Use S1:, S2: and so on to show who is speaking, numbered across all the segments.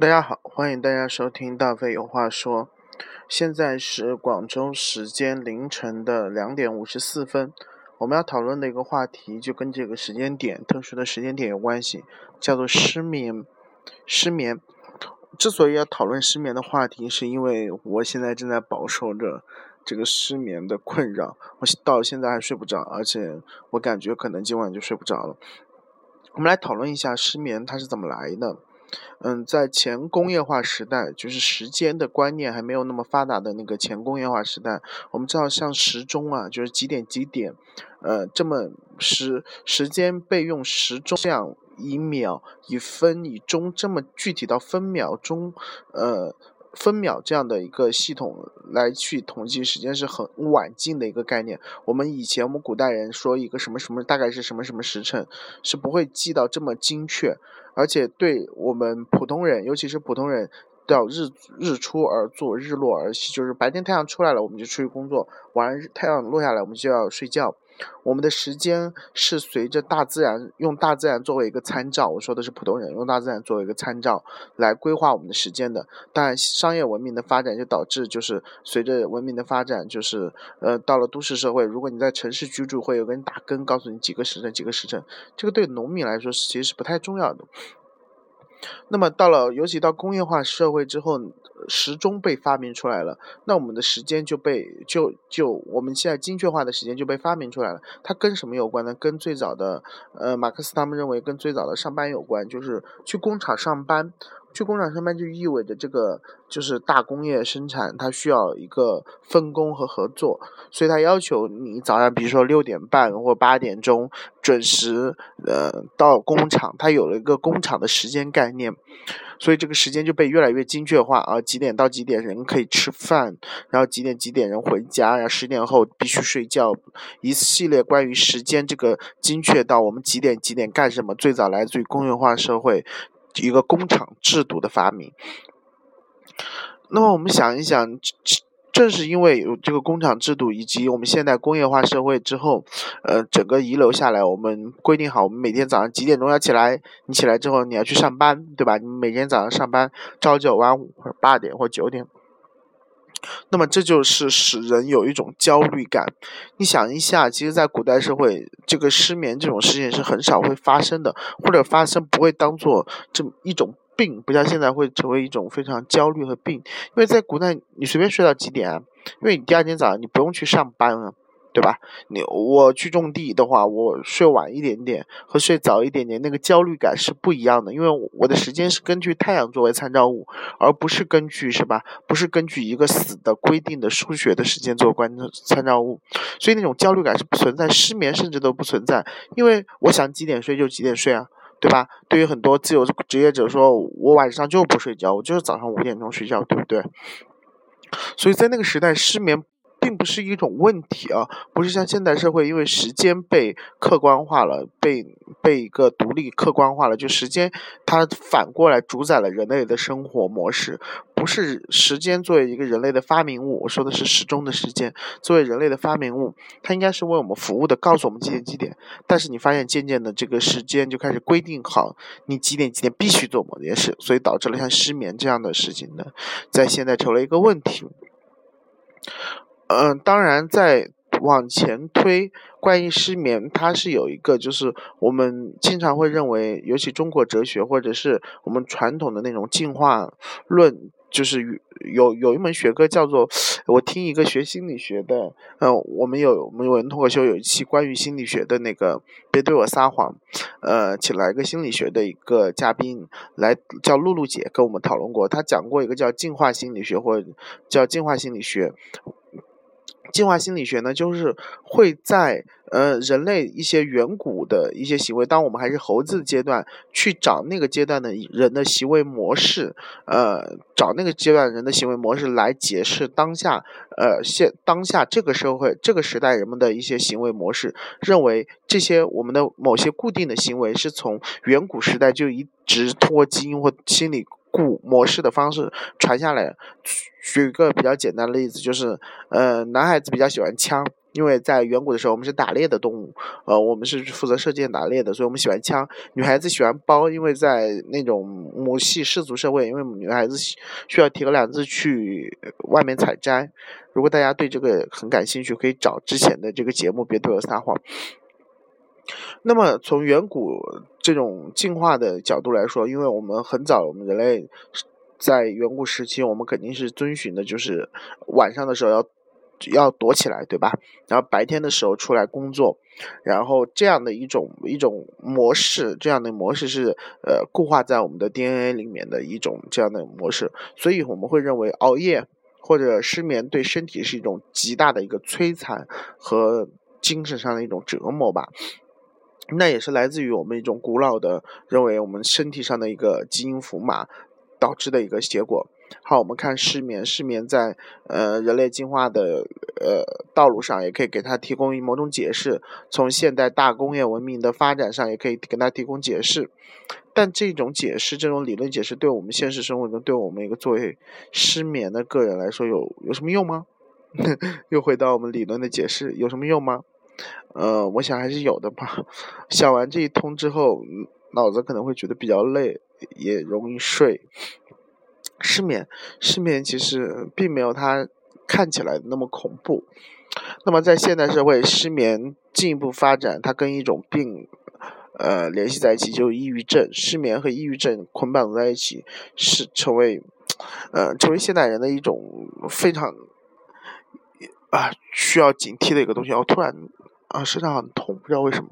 S1: 大家好，欢迎大家收听大飞有话说。现在是广州时间凌晨的两点五十四分。我们要讨论的一个话题就跟这个时间点、特殊的时间点有关系，叫做失眠。失眠。之所以要讨论失眠的话题，是因为我现在正在饱受着这个失眠的困扰，我到现在还睡不着，而且我感觉可能今晚就睡不着了。我们来讨论一下失眠它是怎么来的。嗯，在前工业化时代，就是时间的观念还没有那么发达的那个前工业化时代，我们知道像时钟啊，就是几点几点，呃，这么时时间被用时钟这样以秒、以分、以钟这么具体到分秒钟，呃。分秒这样的一个系统来去统计时间是很晚近的一个概念。我们以前我们古代人说一个什么什么大概是什么什么时辰，是不会记到这么精确。而且对我们普通人，尤其是普通人，都要日日出而作，日落而息，就是白天太阳出来了，我们就出去工作；晚上太阳落下来，我们就要睡觉。我们的时间是随着大自然，用大自然作为一个参照。我说的是普通人，用大自然作为一个参照来规划我们的时间的。但，商业文明的发展就导致，就是随着文明的发展，就是呃，到了都市社会，如果你在城市居住，会有个人打更告诉你几个时辰，几个时辰。这个对农民来说，其实是不太重要的。那么到了，尤其到工业化社会之后，时钟被发明出来了，那我们的时间就被就就我们现在精确化的时间就被发明出来了。它跟什么有关呢？跟最早的呃马克思他们认为跟最早的上班有关，就是去工厂上班。去工厂上班就意味着这个就是大工业生产，它需要一个分工和合作，所以它要求你早上比如说六点半或八点钟准时呃到工厂，它有了一个工厂的时间概念，所以这个时间就被越来越精确化啊，几点到几点人可以吃饭，然后几点几点人回家，然后十点后必须睡觉，一系列关于时间这个精确到我们几点几点干什么，最早来自于工业化社会。一个工厂制度的发明，那么我们想一想，正是因为有这个工厂制度，以及我们现代工业化社会之后，呃，整个遗留下来，我们规定好，我们每天早上几点钟要起来，你起来之后你要去上班，对吧？你每天早上上班，朝九晚五，或者八点或九点。那么这就是使人有一种焦虑感。你想一下，其实，在古代社会，这个失眠这种事情是很少会发生的，或者发生不会当做这么一种病，不像现在会成为一种非常焦虑和病。因为在古代，你随便睡到几点啊？因为你第二天早上你不用去上班啊。对吧？你我去种地的话，我睡晚一点点和睡早一点点，那个焦虑感是不一样的。因为我的时间是根据太阳作为参照物，而不是根据是吧？不是根据一个死的规定的数学的时间做观参照物，所以那种焦虑感是不存在，失眠甚至都不存在。因为我想几点睡就几点睡啊，对吧？对于很多自由职业者说，我晚上就不睡觉，我就是早上五点钟睡觉，对不对？所以在那个时代，失眠。并不是一种问题啊，不是像现代社会，因为时间被客观化了，被被一个独立客观化了，就时间它反过来主宰了人类的生活模式，不是时间作为一个人类的发明物，我说的是时钟的时间作为人类的发明物，它应该是为我们服务的，告诉我们几点几点。但是你发现渐渐的这个时间就开始规定好，你几点几点必须做某件事，所以导致了像失眠这样的事情呢，在现在成了一个问题。嗯，当然，在往前推，关于失眠，它是有一个，就是我们经常会认为，尤其中国哲学或者是我们传统的那种进化论，就是有有一门学科叫做，我听一个学心理学的，嗯，我们有我们有人脱口秀有一期关于心理学的那个，别对我撒谎，呃，请来一个心理学的一个嘉宾来，叫露露姐跟我们讨论过，她讲过一个叫进化心理学或叫进化心理学。进化心理学呢，就是会在呃人类一些远古的一些行为，当我们还是猴子阶段，去找那个阶段的人的行为模式，呃，找那个阶段人的行为模式来解释当下呃现当下这个社会这个时代人们的一些行为模式，认为这些我们的某些固定的行为是从远古时代就一直通过基因或心理。古模式的方式传下来。举一个比较简单的例子，就是，呃，男孩子比较喜欢枪，因为在远古的时候，我们是打猎的动物，呃，我们是负责射箭打猎的，所以我们喜欢枪。女孩子喜欢包，因为在那种母系氏族社会，因为女孩子需要提个篮子去外面采摘。如果大家对这个很感兴趣，可以找之前的这个节目，别对我撒谎。那么从远古这种进化的角度来说，因为我们很早，我们人类在远古时期，我们肯定是遵循的，就是晚上的时候要要躲起来，对吧？然后白天的时候出来工作，然后这样的一种一种模式，这样的模式是呃固化在我们的 DNA 里面的一种这样的模式，所以我们会认为熬夜或者失眠对身体是一种极大的一个摧残和精神上的一种折磨吧。那也是来自于我们一种古老的认为我们身体上的一个基因符码导致的一个结果。好，我们看失眠，失眠在呃人类进化的呃道路上也可以给它提供某种解释，从现代大工业文明的发展上也可以给它提供解释。但这种解释，这种理论解释，对我们现实生活中，对我们一个作为失眠的个人来说，有有什么用吗？又回到我们理论的解释，有什么用吗？呃，我想还是有的吧。想完这一通之后，脑子可能会觉得比较累，也容易睡。失眠，失眠其实并没有它看起来那么恐怖。那么在现代社会，失眠进一步发展，它跟一种病，呃，联系在一起，就是抑郁症。失眠和抑郁症捆绑在一起，是成为，呃，成为现代人的一种非常，啊，需要警惕的一个东西。我突然。啊，身上很痛，不知道为什么。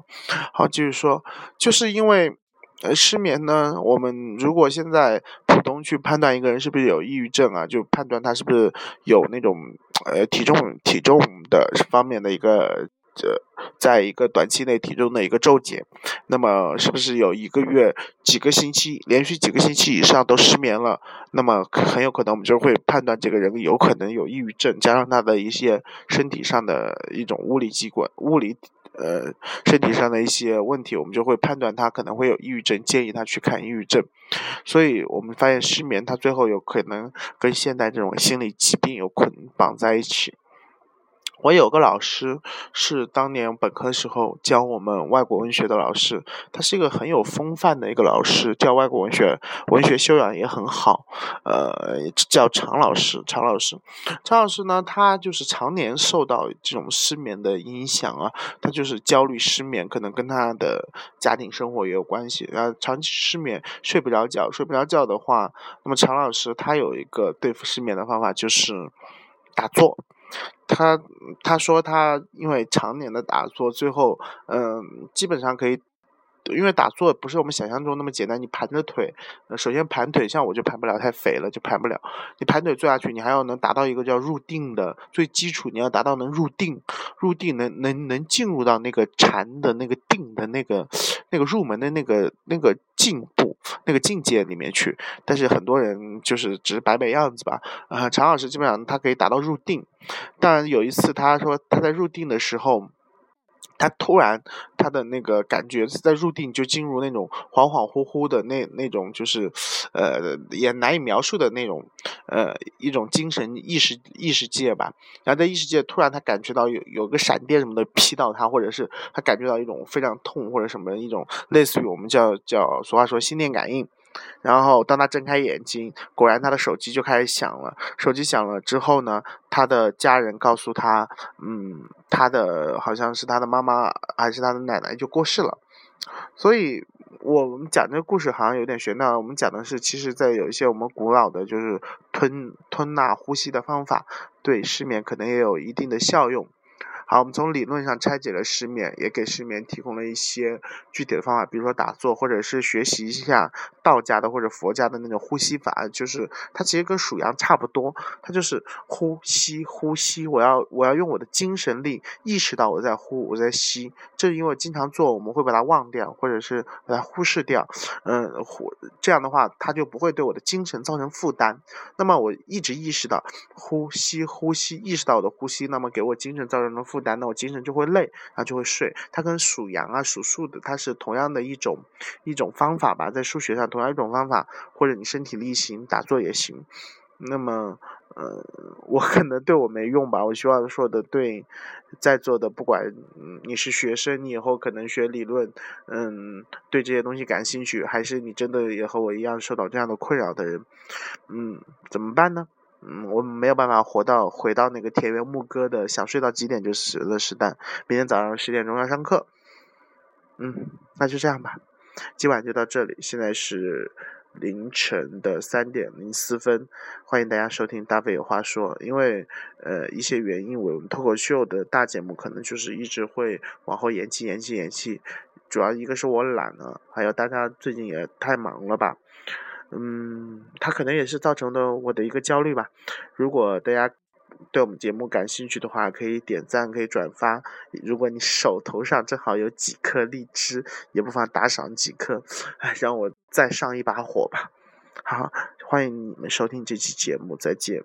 S1: 好，继续说，就是因为呃失眠呢，我们如果现在普通去判断一个人是不是有抑郁症啊，就判断他是不是有那种呃体重体重的方面的一个这，在一个短期内体重的一个骤减，那么是不是有一个月几个星期连续几个星期以上都失眠了，那么很有可能我们就会判断这个人有可能有抑郁症，加上他的一些身体上的一种物理机关物理呃身体上的一些问题，我们就会判断他可能会有抑郁症，建议他去看抑郁症。所以我们发现失眠，它最后有可能跟现代这种心理疾病有捆绑在一起。我有个老师是当年本科时候教我们外国文学的老师，他是一个很有风范的一个老师，教外国文学，文学修养也很好。呃，叫常老师，常老师，常老师呢，他就是常年受到这种失眠的影响啊，他就是焦虑失眠，可能跟他的家庭生活也有关系。然后长期失眠，睡不着觉，睡不着觉的话，那么常老师他有一个对付失眠的方法，就是打坐。他他说他因为常年的打坐，最后嗯，基本上可以。因为打坐不是我们想象中那么简单，你盘着腿，首先盘腿，像我就盘不了，太肥了就盘不了。你盘腿坐下去，你还要能达到一个叫入定的最基础，你要达到能入定，入定能能能进入到那个禅的那个定的那个那个入门的那个那个进步那个境界里面去。但是很多人就是只是摆摆样子吧。啊，常老师基本上他可以达到入定，但有一次他说他在入定的时候。他突然，他的那个感觉是在入定就进入那种恍恍惚惚的那那种，就是，呃，也难以描述的那种，呃，一种精神意识意识界吧。然后在意识界突然他感觉到有有个闪电什么的劈到他，或者是他感觉到一种非常痛或者什么一种类似于我们叫叫俗话说心电感应。然后当他睁开眼睛，果然他的手机就开始响了。手机响了之后呢，他的家人告诉他，嗯，他的好像是他的妈妈还是他的奶奶就过世了。所以我们讲这个故事好像有点玄妙。我们讲的是，其实，在有一些我们古老的，就是吞吞纳呼吸的方法，对失眠可能也有一定的效用。好，我们从理论上拆解了失眠，也给失眠提供了一些具体的方法，比如说打坐，或者是学习一下道家的或者佛家的那种呼吸法，就是它其实跟数羊差不多，它就是呼吸呼吸，我要我要用我的精神力意识到我在呼我在吸，这是因为经常做我们会把它忘掉，或者是把它忽视掉，嗯，呼这样的话它就不会对我的精神造成负担。那么我一直意识到呼吸呼吸，意识到我的呼吸，那么给我精神造成的负。负担，那我精神就会累，然后就会睡。它跟数羊啊、数数的，它是同样的一种一种方法吧，在数学上同样一种方法，或者你身体力行打坐也行。那么，呃，我可能对我没用吧。我希望说的对，在座的不管你是学生，你以后可能学理论，嗯，对这些东西感兴趣，还是你真的也和我一样受到这样的困扰的人，嗯，怎么办呢？嗯，我没有办法活到回到那个田园牧歌的想睡到几点就死的时代。明天早上十点钟要上课，嗯，那就这样吧。今晚就到这里，现在是。凌晨的三点零四分，欢迎大家收听大飞有话说。因为呃一些原因，我们脱口秀的大节目可能就是一直会往后延期、延期、延期。主要一个是我懒了，还有大家最近也太忙了吧。嗯，他可能也是造成的我的一个焦虑吧。如果大家。对我们节目感兴趣的话，可以点赞，可以转发。如果你手头上正好有几颗荔枝，也不妨打赏几颗，哎，让我再上一把火吧。好，欢迎你们收听这期节目，再见。